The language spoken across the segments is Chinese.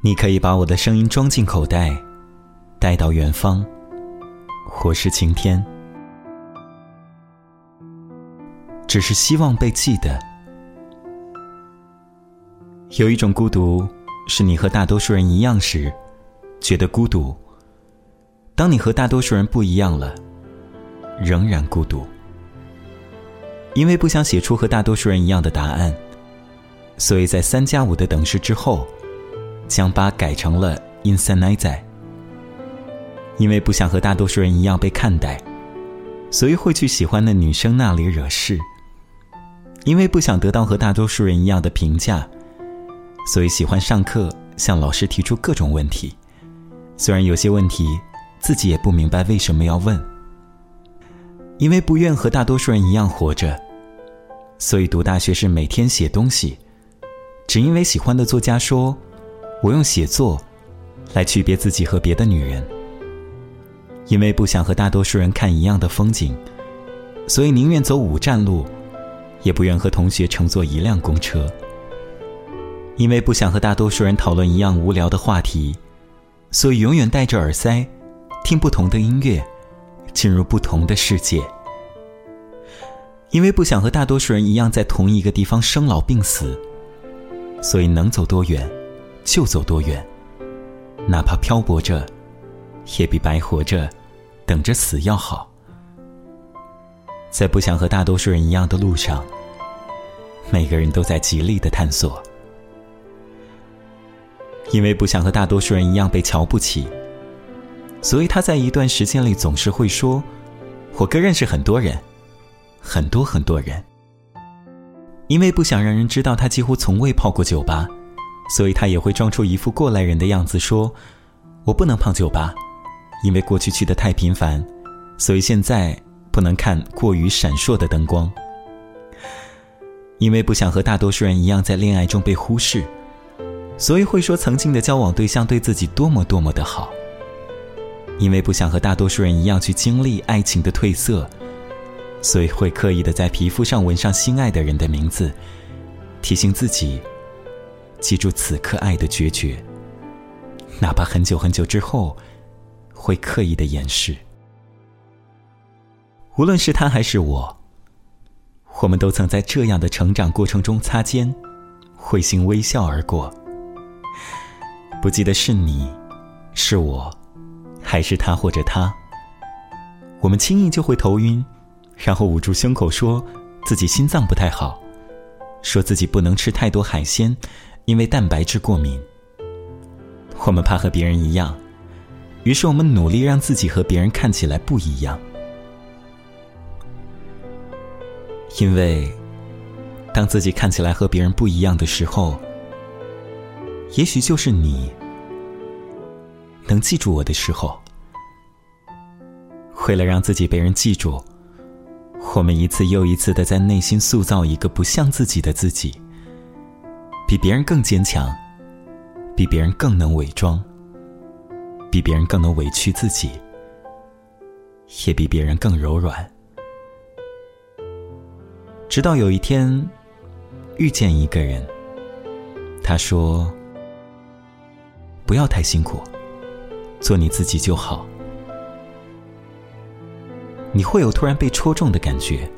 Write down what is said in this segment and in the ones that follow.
你可以把我的声音装进口袋，带到远方。或是晴天，只是希望被记得。有一种孤独，是你和大多数人一样时，觉得孤独；当你和大多数人不一样了，仍然孤独。因为不想写出和大多数人一样的答案，所以在三加五的等式之后。将八改成了 “insanize”，，因为不想和大多数人一样被看待，所以会去喜欢的女生那里惹事。因为不想得到和大多数人一样的评价，所以喜欢上课向老师提出各种问题，虽然有些问题自己也不明白为什么要问。因为不愿和大多数人一样活着，所以读大学是每天写东西，只因为喜欢的作家说。我用写作来区别自己和别的女人，因为不想和大多数人看一样的风景，所以宁愿走五站路，也不愿和同学乘坐一辆公车。因为不想和大多数人讨论一样无聊的话题，所以永远戴着耳塞，听不同的音乐，进入不同的世界。因为不想和大多数人一样在同一个地方生老病死，所以能走多远。就走多远，哪怕漂泊着，也比白活着、等着死要好。在不想和大多数人一样的路上，每个人都在极力的探索。因为不想和大多数人一样被瞧不起，所以他在一段时间里总是会说：“我哥认识很多人，很多很多人。”因为不想让人知道他几乎从未泡过酒吧。所以他也会装出一副过来人的样子，说：“我不能泡酒吧，因为过去去的太频繁，所以现在不能看过于闪烁的灯光。因为不想和大多数人一样在恋爱中被忽视，所以会说曾经的交往对象对自己多么多么的好。因为不想和大多数人一样去经历爱情的褪色，所以会刻意的在皮肤上纹上心爱的人的名字，提醒自己。”记住此刻爱的决绝，哪怕很久很久之后，会刻意的掩饰。无论是他还是我，我们都曾在这样的成长过程中擦肩，会心微笑而过。不记得是你，是我，还是他或者他，我们轻易就会头晕，然后捂住胸口说自己心脏不太好，说自己不能吃太多海鲜。因为蛋白质过敏，我们怕和别人一样，于是我们努力让自己和别人看起来不一样。因为，当自己看起来和别人不一样的时候，也许就是你能记住我的时候。为了让自己被人记住，我们一次又一次的在内心塑造一个不像自己的自己。比别人更坚强，比别人更能伪装，比别人更能委屈自己，也比别人更柔软。直到有一天，遇见一个人，他说：“不要太辛苦，做你自己就好。”你会有突然被戳中的感觉，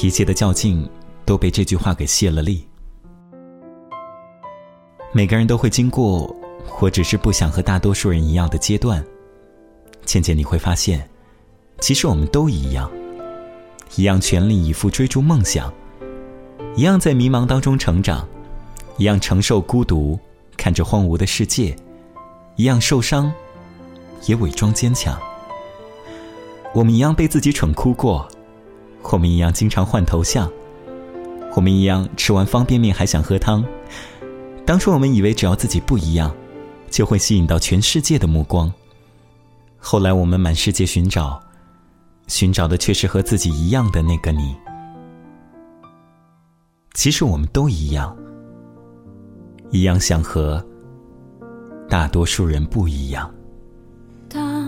一切的较劲都被这句话给泄了力。每个人都会经过，或只是不想和大多数人一样的阶段。渐渐你会发现，其实我们都一样，一样全力以赴追逐梦想，一样在迷茫当中成长，一样承受孤独，看着荒芜的世界，一样受伤，也伪装坚强。我们一样被自己蠢哭过，我们一样经常换头像，我们一样吃完方便面还想喝汤。当初我们以为只要自己不一样，就会吸引到全世界的目光。后来我们满世界寻找，寻找的却是和自己一样的那个你。其实我们都一样，一样想和大多数人不一样。当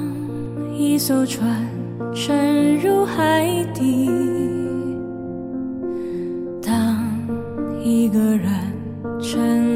一艘船沉入海底，当一个人。沉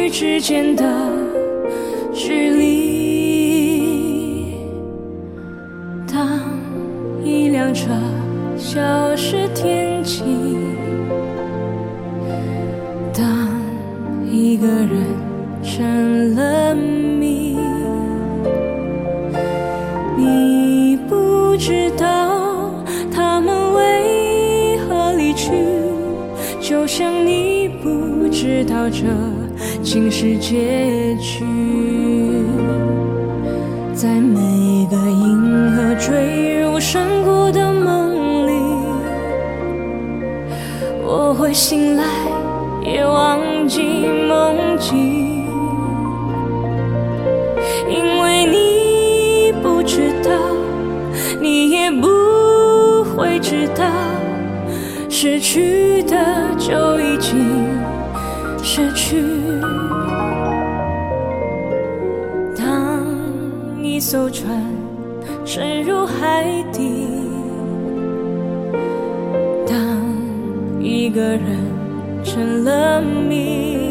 之间的距离。当一辆车消失天际，当一个人成想你不知道这竟是结局。在每一个银河坠入山谷的梦里，我会醒来，也忘记梦境，失去。当一艘船沉入海底，当一个人成了谜，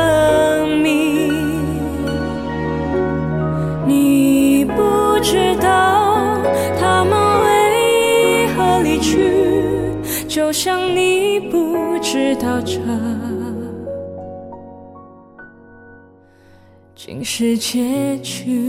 就像你不知道这竟是结局。